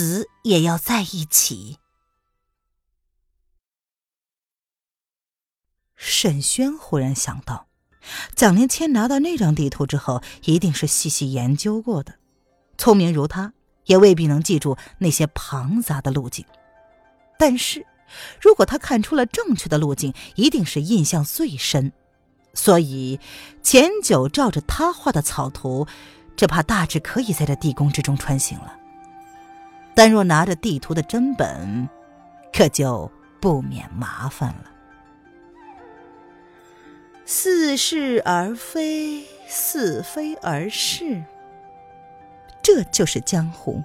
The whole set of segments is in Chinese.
死也要在一起。沈轩忽然想到，蒋灵谦拿到那张地图之后，一定是细细研究过的。聪明如他，也未必能记住那些庞杂的路径。但是，如果他看出了正确的路径，一定是印象最深。所以，钱九照着他画的草图，只怕大致可以在这地宫之中穿行了。但若拿着地图的真本，可就不免麻烦了。似是而非，似非而是，这就是江湖。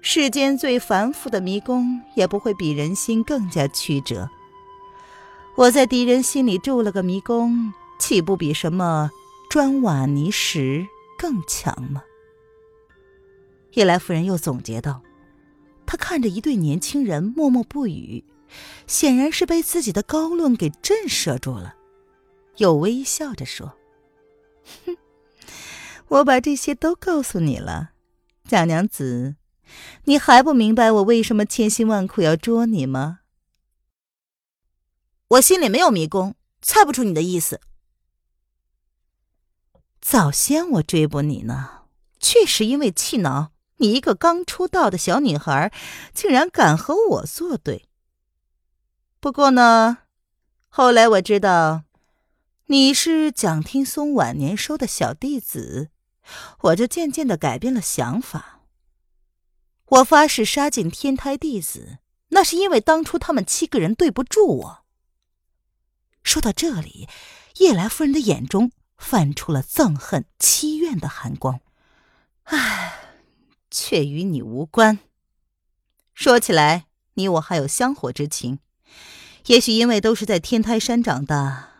世间最繁复的迷宫，也不会比人心更加曲折。我在敌人心里筑了个迷宫，岂不比什么砖瓦泥石更强吗？叶来夫人又总结道：“她看着一对年轻人默默不语，显然是被自己的高论给震慑住了，又微笑着说：‘哼，我把这些都告诉你了，蒋娘子，你还不明白我为什么千辛万苦要捉你吗？’我心里没有迷宫，猜不出你的意思。早先我追捕你呢，确实因为气恼。”你一个刚出道的小女孩，竟然敢和我作对。不过呢，后来我知道你是蒋听松晚年收的小弟子，我就渐渐的改变了想法。我发誓杀尽天台弟子，那是因为当初他们七个人对不住我。说到这里，叶来夫人的眼中泛出了憎恨、凄怨的寒光。唉。却与你无关。说起来，你我还有香火之情，也许因为都是在天台山长大，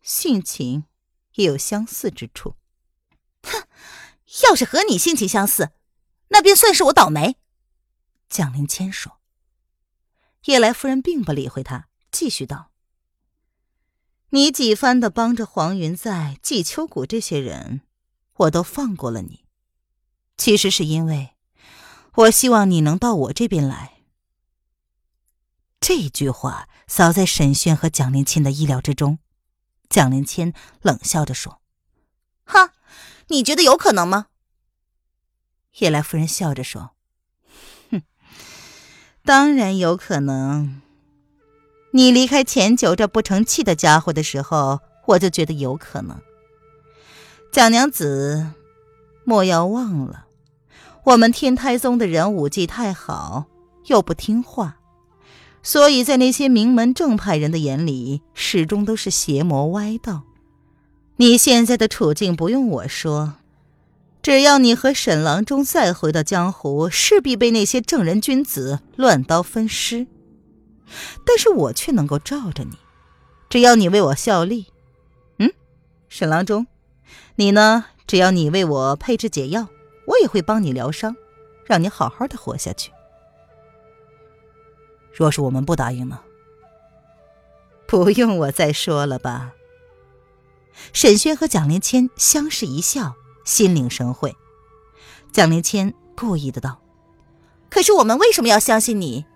性情也有相似之处。哼，要是和你性情相似，那便算是我倒霉。蒋灵谦说。叶来夫人并不理会他，继续道：“你几番的帮着黄云在、季秋谷这些人，我都放过了你，其实是因为。”我希望你能到我这边来。这句话扫在沈轩和蒋灵谦的意料之中。蒋灵谦冷笑着说：“哈，你觉得有可能吗？”叶来夫人笑着说：“哼，当然有可能。你离开钱九这不成器的家伙的时候，我就觉得有可能。蒋娘子，莫要忘了。”我们天台宗的人武技太好，又不听话，所以在那些名门正派人的眼里，始终都是邪魔歪道。你现在的处境不用我说，只要你和沈郎中再回到江湖，势必被那些正人君子乱刀分尸。但是我却能够罩着你，只要你为我效力。嗯，沈郎中，你呢？只要你为我配置解药。我也会帮你疗伤，让你好好的活下去。若是我们不答应呢？不用我再说了吧。沈轩和蒋灵谦相视一笑，心领神会。蒋灵谦故意的道：“可是我们为什么要相信你？”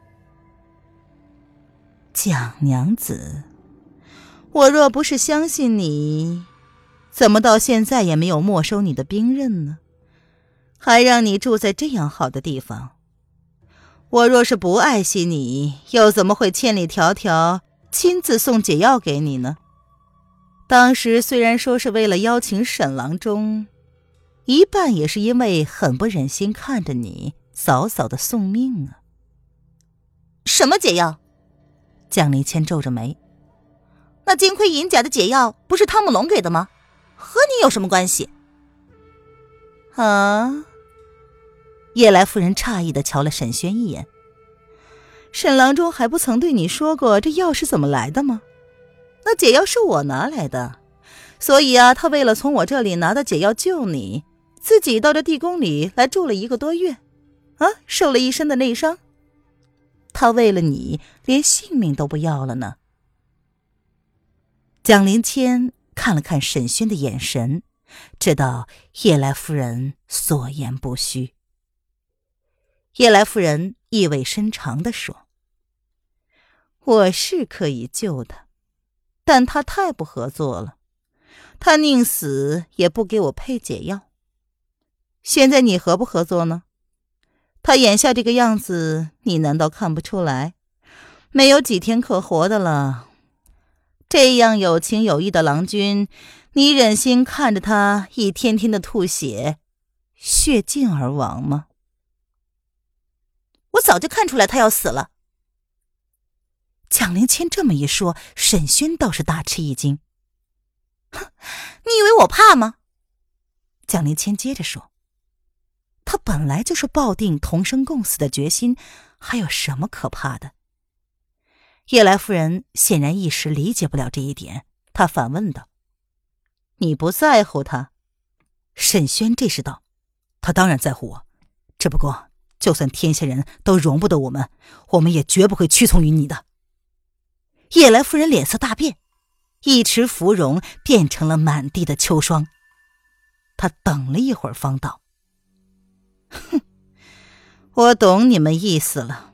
蒋娘子，我若不是相信你，怎么到现在也没有没收你的兵刃呢？还让你住在这样好的地方，我若是不爱惜你，又怎么会千里迢迢亲自送解药给你呢？当时虽然说是为了邀请沈郎中，一半也是因为很不忍心看着你早早的送命啊。什么解药？蒋离谦皱着眉。那金盔银甲的解药不是汤姆龙给的吗？和你有什么关系？啊！叶来夫人诧异的瞧了沈轩一眼，沈郎中还不曾对你说过这药是怎么来的吗？那解药是我拿来的，所以啊，他为了从我这里拿到解药救你，自己到这地宫里来住了一个多月，啊，受了一身的内伤。他为了你，连性命都不要了呢。蒋灵谦看了看沈轩的眼神，知道叶来夫人所言不虚。叶来夫人意味深长的说：“我是可以救他，但他太不合作了，他宁死也不给我配解药。现在你合不合作呢？”他眼下这个样子，你难道看不出来？没有几天可活的了。这样有情有义的郎君，你忍心看着他一天天的吐血、血尽而亡吗？我早就看出来他要死了。蒋灵谦这么一说，沈轩倒是大吃一惊。哼，你以为我怕吗？蒋灵谦接着说。他本来就是抱定同生共死的决心，还有什么可怕的？叶来夫人显然一时理解不了这一点，她反问道：“你不在乎他？”沈轩这时道：“他当然在乎我，只不过就算天下人都容不得我们，我们也绝不会屈从于你的。”叶来夫人脸色大变，一池芙蓉变成了满地的秋霜。她等了一会儿，方道。哼，我懂你们意思了。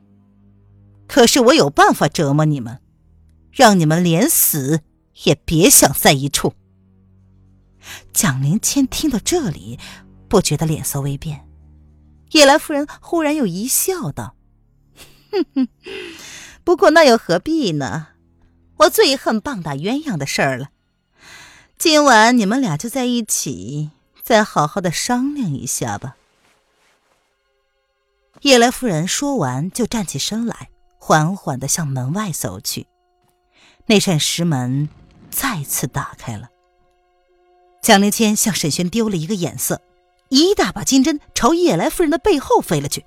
可是我有办法折磨你们，让你们连死也别想在一处。蒋灵谦听到这里，不觉得脸色微变。叶来夫人忽然又一笑，道：“哼哼，不过那又何必呢？我最恨棒打鸳鸯的事儿了。今晚你们俩就在一起，再好好的商量一下吧。”叶来夫人说完，就站起身来，缓缓的向门外走去。那扇石门再次打开了。蒋灵谦向沈轩丢了一个眼色，一大把金针朝叶来夫人的背后飞了去。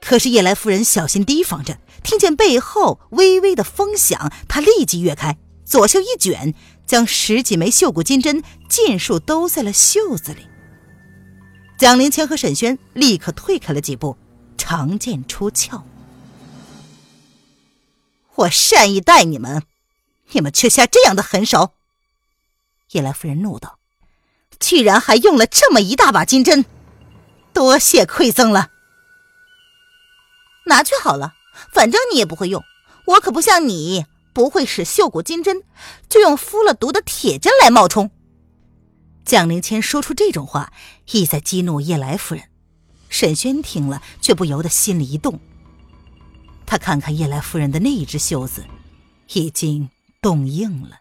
可是叶来夫人小心提防着，听见背后微微的风响，她立即跃开，左袖一卷，将十几枚绣骨金针尽数兜在了袖子里。蒋灵谦和沈轩立刻退开了几步。长剑出鞘，我善意待你们，你们却下这样的狠手！叶来夫人怒道：“居然还用了这么一大把金针，多谢馈赠了。拿去好了，反正你也不会用。我可不像你，不会使绣骨金针，就用敷了毒的铁针来冒充。”蒋灵谦说出这种话，意在激怒叶来夫人。沈轩听了，却不由得心里一动。他看看叶来夫人的那一只袖子，已经冻硬了。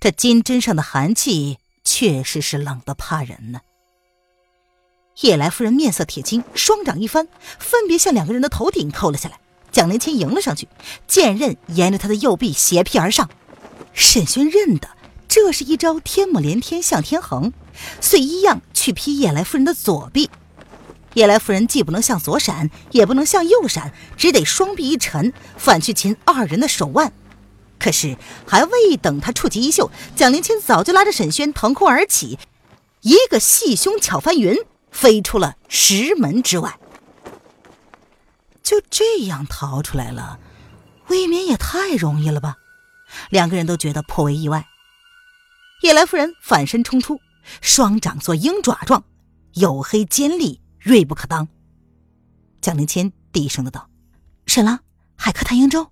这金针上的寒气，确实是冷得怕人呢。叶来夫人面色铁青，双掌一翻，分别向两个人的头顶扣了下来。蒋灵谦迎了上去，剑刃沿着他的右臂斜劈而上。沈轩认得这是一招天母连天向天横，遂一样去劈叶来夫人的左臂。叶来夫人既不能向左闪，也不能向右闪，只得双臂一沉，反去擒二人的手腕。可是还未等他触及衣袖，蒋灵谦早就拉着沈轩腾空而起，一个细胸巧翻云，飞出了石门之外。就这样逃出来了，未免也太容易了吧？两个人都觉得颇为意外。叶来夫人反身冲出，双掌做鹰爪状，黝黑尖利。锐不可当。蒋灵谦低声的道：“沈郎，海客探鹰舟。”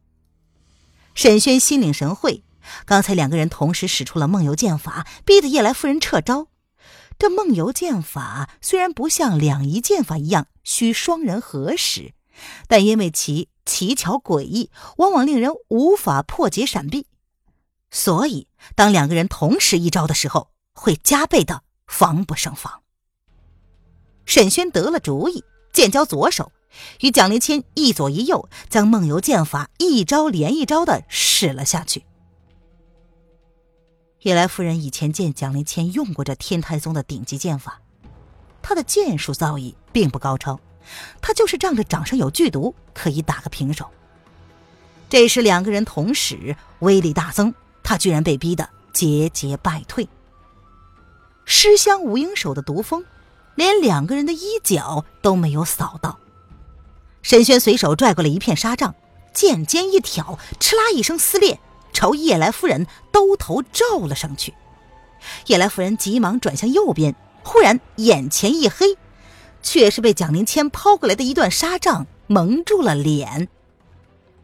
沈轩心领神会，刚才两个人同时使出了梦游剑法，逼得夜来夫人撤招。这梦游剑法虽然不像两仪剑法一样需双人合使，但因为其奇巧诡异，往往令人无法破解闪避，所以当两个人同时一招的时候，会加倍的防不胜防。沈轩得了主意，剑交左手，与蒋灵谦一左一右，将梦游剑法一招连一招的使了下去。叶来夫人以前见蒋灵谦用过这天台宗的顶级剑法，他的剑术造诣并不高超，他就是仗着掌上有剧毒，可以打个平手。这时两个人同时威力大增，他居然被逼得节节败退。尸香无影手的毒风，连两个人的衣角都没有扫到。沈轩随手拽过了一片纱帐，剑尖一挑，哧啦一声撕裂，朝叶来夫人兜头照了上去。叶来夫人急忙转向右边，忽然眼前一黑，却是被蒋灵谦抛过来的一段纱帐蒙住了脸。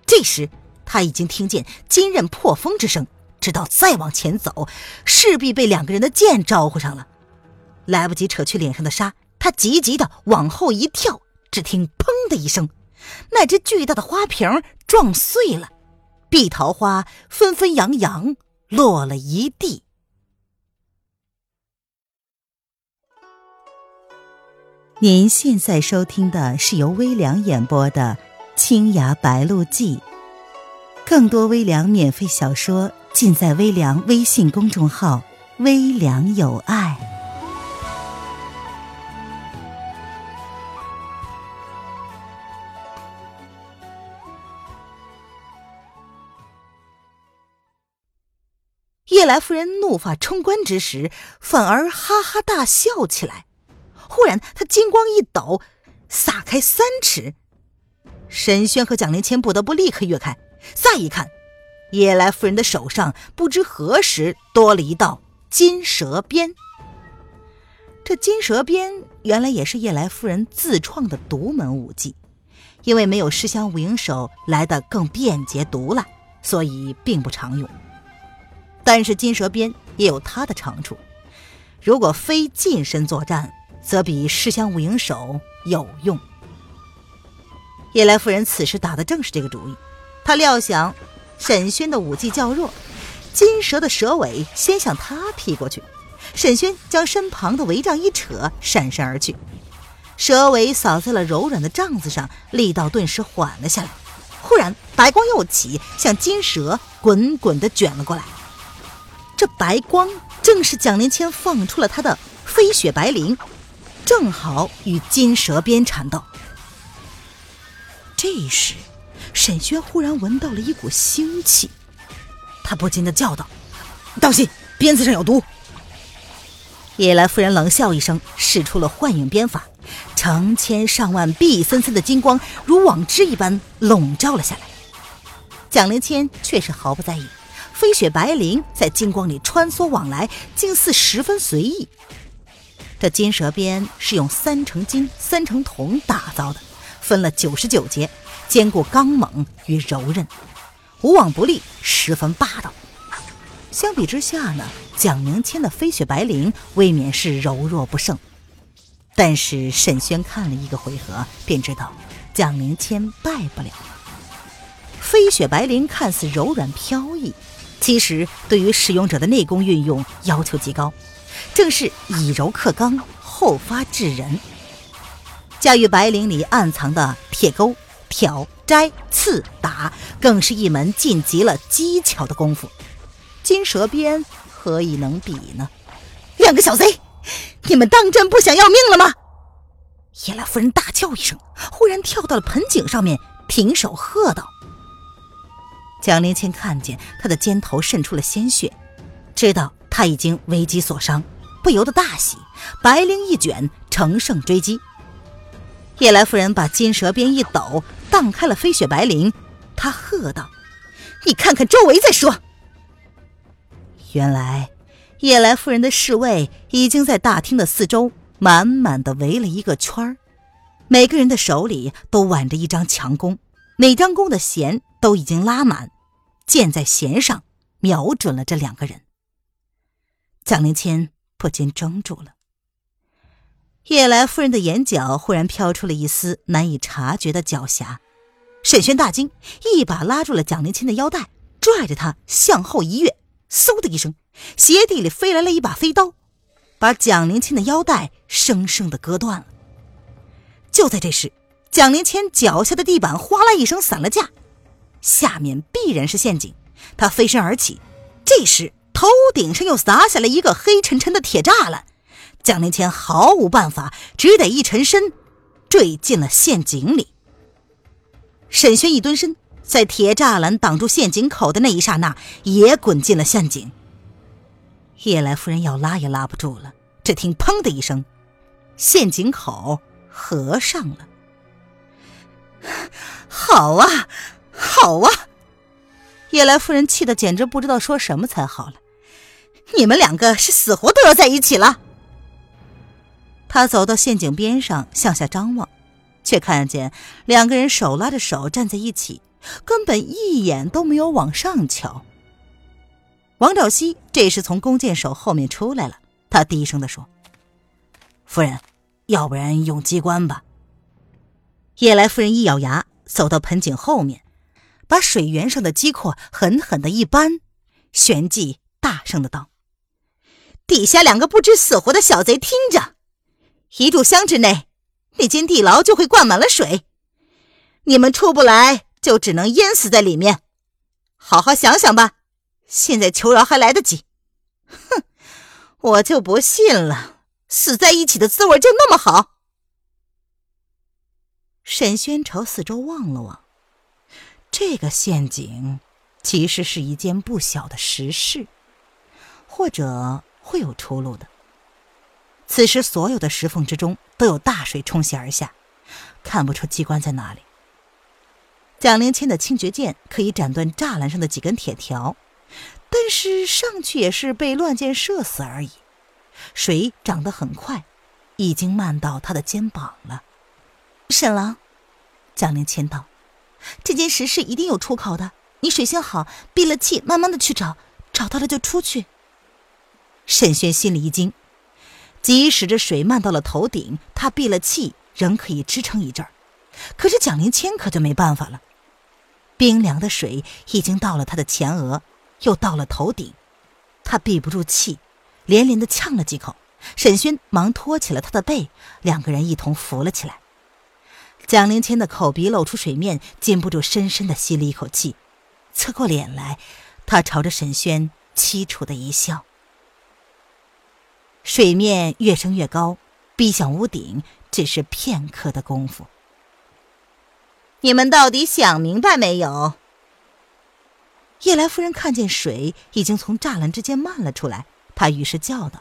这时他已经听见金刃破风之声，知道再往前走，势必被两个人的剑招呼上了。来不及扯去脸上的纱，他急急的往后一跳。只听“砰”的一声，那只巨大的花瓶撞碎了，碧桃花纷纷扬扬落了一地。您现在收听的是由微凉演播的《青崖白鹿记》，更多微凉免费小说尽在微凉微信公众号“微凉有爱”。夜来夫人怒发冲冠之时，反而哈哈大笑起来。忽然，她金光一抖，撒开三尺。沈轩和蒋灵谦不得不立刻跃开。再一看，夜来夫人的手上不知何时多了一道金蛇鞭。这金蛇鞭原来也是夜来夫人自创的独门武技，因为没有尸香无影手来的更便捷毒辣，所以并不常用。但是金蛇鞭也有它的长处，如果非近身作战，则比尸香无影手有用。叶来夫人此时打的正是这个主意，她料想沈轩的武技较弱，金蛇的蛇尾先向他劈过去，沈轩将身旁的帷帐一扯，闪身而去，蛇尾扫在了柔软的帐子上，力道顿时缓了下来。忽然白光又起，向金蛇滚滚的卷了过来。这白光正是蒋灵谦放出了他的飞雪白绫，正好与金蛇鞭缠斗。这时，沈轩忽然闻到了一股腥气，他不禁的叫道：“当心，鞭子上有毒！”叶来夫人冷笑一声，使出了幻影鞭法，成千上万碧森森的金光如网织一般笼罩了下来。蒋灵谦却是毫不在意。飞雪白绫在金光里穿梭往来，竟似十分随意。这金蛇鞭是用三成金、三成铜打造的，分了九十九节，兼顾刚猛与柔韧，无往不利，十分霸道。相比之下呢，蒋明谦的飞雪白绫未免是柔弱不胜。但是沈轩看了一个回合，便知道蒋明谦败不了。飞雪白绫看似柔软飘逸。其实，对于使用者的内功运用要求极高，正是以柔克刚，后发制人。驾驭白绫里暗藏的铁钩、挑、摘、刺、打，更是一门晋级了机巧的功夫。金蛇鞭何以能比呢？两个小贼，你们当真不想要命了吗？叶来夫人大叫一声，忽然跳到了盆景上面，停手喝道。蒋灵谦看见他的肩头渗出了鲜血，知道他已经危机所伤，不由得大喜，白绫一卷，乘胜追击。夜来夫人把金蛇鞭一抖，荡开了飞雪白绫，她喝道：“你看看周围再说。”原来，夜来夫人的侍卫已经在大厅的四周满满的围了一个圈儿，每个人的手里都挽着一张强弓。每张弓的弦都已经拉满，箭在弦上，瞄准了这两个人。蒋灵谦不禁怔住了。叶来夫人的眼角忽然飘出了一丝难以察觉的狡黠，沈轩大惊，一把拉住了蒋灵谦的腰带，拽着他向后一跃，嗖的一声，鞋底里飞来了一把飞刀，把蒋灵谦的腰带生生的割断了。就在这时。蒋灵谦脚下的地板哗啦一声散了架，下面必然是陷阱。他飞身而起，这时头顶上又砸下了一个黑沉沉的铁栅栏。蒋灵谦毫无办法，只得一沉身坠进了陷阱里。沈轩一蹲身，在铁栅栏挡住陷阱口的那一刹那，也滚进了陷阱。叶来夫人要拉也拉不住了，只听“砰”的一声，陷阱口合上了。好啊，好啊！叶来夫人气得简直不知道说什么才好了。你们两个是死活都要在一起了。他走到陷阱边上，向下张望，却看见两个人手拉着手站在一起，根本一眼都没有往上瞧。王兆熙这时从弓箭手后面出来了，他低声的说：“夫人，要不然用机关吧。”叶来夫人一咬牙，走到盆景后面，把水源上的机括狠狠的一扳，旋即大声的道：“底下两个不知死活的小贼，听着！”一炷香之内，那间地牢就会灌满了水，你们出不来，就只能淹死在里面。好好想想吧，现在求饶还来得及。哼，我就不信了，死在一起的滋味就那么好。沈轩朝四周望了望，这个陷阱其实是一件不小的实事，或者会有出路的。此时，所有的石缝之中都有大水冲洗而下，看不出机关在哪里。蒋灵谦的清绝剑可以斩断栅栏上的几根铁条，但是上去也是被乱箭射死而已。水涨得很快，已经漫到他的肩膀了。沈郎，蒋灵谦道：“这件石事一定有出口的，你水性好，闭了气，慢慢的去找，找到了就出去。”沈轩心里一惊。即使这水漫到了头顶，他闭了气，仍可以支撑一阵儿。可是蒋灵谦可就没办法了，冰凉的水已经到了他的前额，又到了头顶，他闭不住气，连连的呛了几口。沈轩忙托起了他的背，两个人一同扶了起来。蒋灵谦的口鼻露出水面，禁不住深深的吸了一口气，侧过脸来，他朝着沈轩凄楚的一笑。水面越升越高，逼向屋顶，只是片刻的功夫。你们到底想明白没有？叶来夫人看见水已经从栅栏之间漫了出来，她于是叫道：“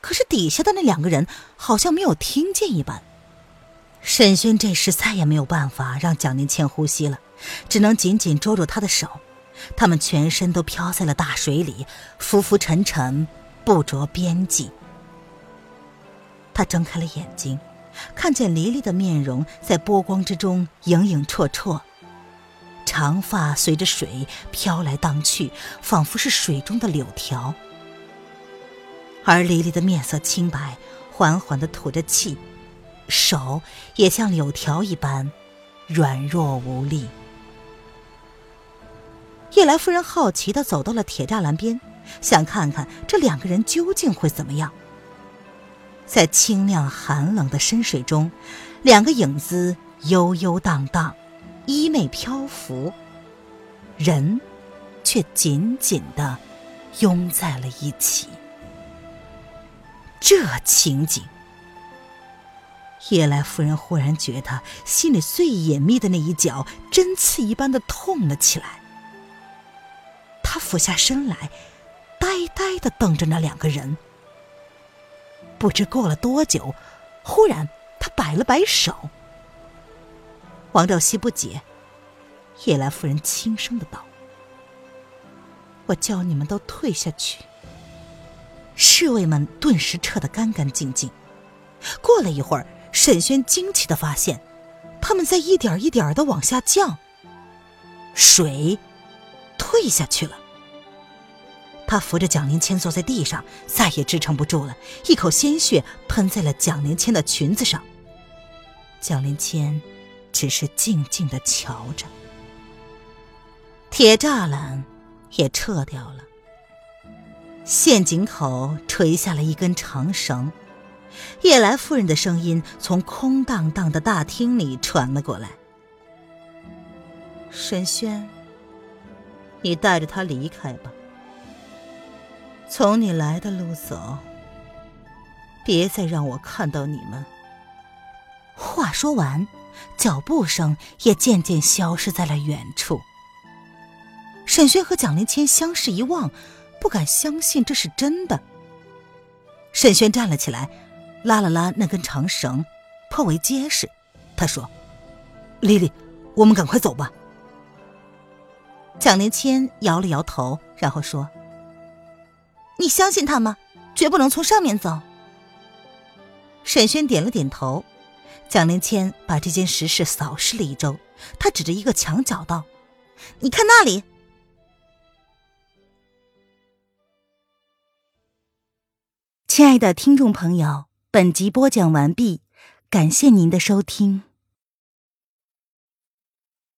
可是底下的那两个人好像没有听见一般。”沈轩这时再也没有办法让蒋宁倩呼吸了，只能紧紧捉住她的手。他们全身都飘在了大水里，浮浮沉沉。不着边际。他睁开了眼睛，看见黎黎的面容在波光之中影影绰绰，长发随着水飘来荡去，仿佛是水中的柳条。而黎黎的面色清白，缓缓的吐着气，手也像柳条一般软弱无力。叶来夫人好奇的走到了铁栅栏边。想看看这两个人究竟会怎么样。在清亮寒冷的深水中，两个影子悠悠荡荡，衣袂漂浮，人却紧紧的拥在了一起。这情景，叶来夫人忽然觉得心里最隐秘的那一角针刺一般的痛了起来。她俯下身来。呆呆的瞪着那两个人，不知过了多久，忽然他摆了摆手。王兆熙不解，叶来夫人轻声的道：“我叫你们都退下去。”侍卫们顿时撤得干干净净。过了一会儿，沈轩惊奇的发现，他们在一点一点的往下降，水退下去了。他扶着蒋灵谦坐在地上，再也支撑不住了，一口鲜血喷在了蒋灵谦的裙子上。蒋灵谦只是静静的瞧着。铁栅栏也撤掉了，陷阱口垂下了一根长绳。夜来夫人的声音从空荡荡的大厅里传了过来：“沈轩，你带着他离开吧。”从你来的路走，别再让我看到你们。话说完，脚步声也渐渐消失在了远处。沈轩和蒋灵谦相视一望，不敢相信这是真的。沈轩站了起来，拉了拉那根长绳，颇为结实。他说：“丽丽，我们赶快走吧。”蒋灵谦摇了摇头，然后说：“你相信他吗？绝不能从上面走。”沈轩点了点头。蒋灵谦把这件实事扫视了一周，他指着一个墙角道：“你看那里。”亲爱的听众朋友，本集播讲完毕，感谢您的收听。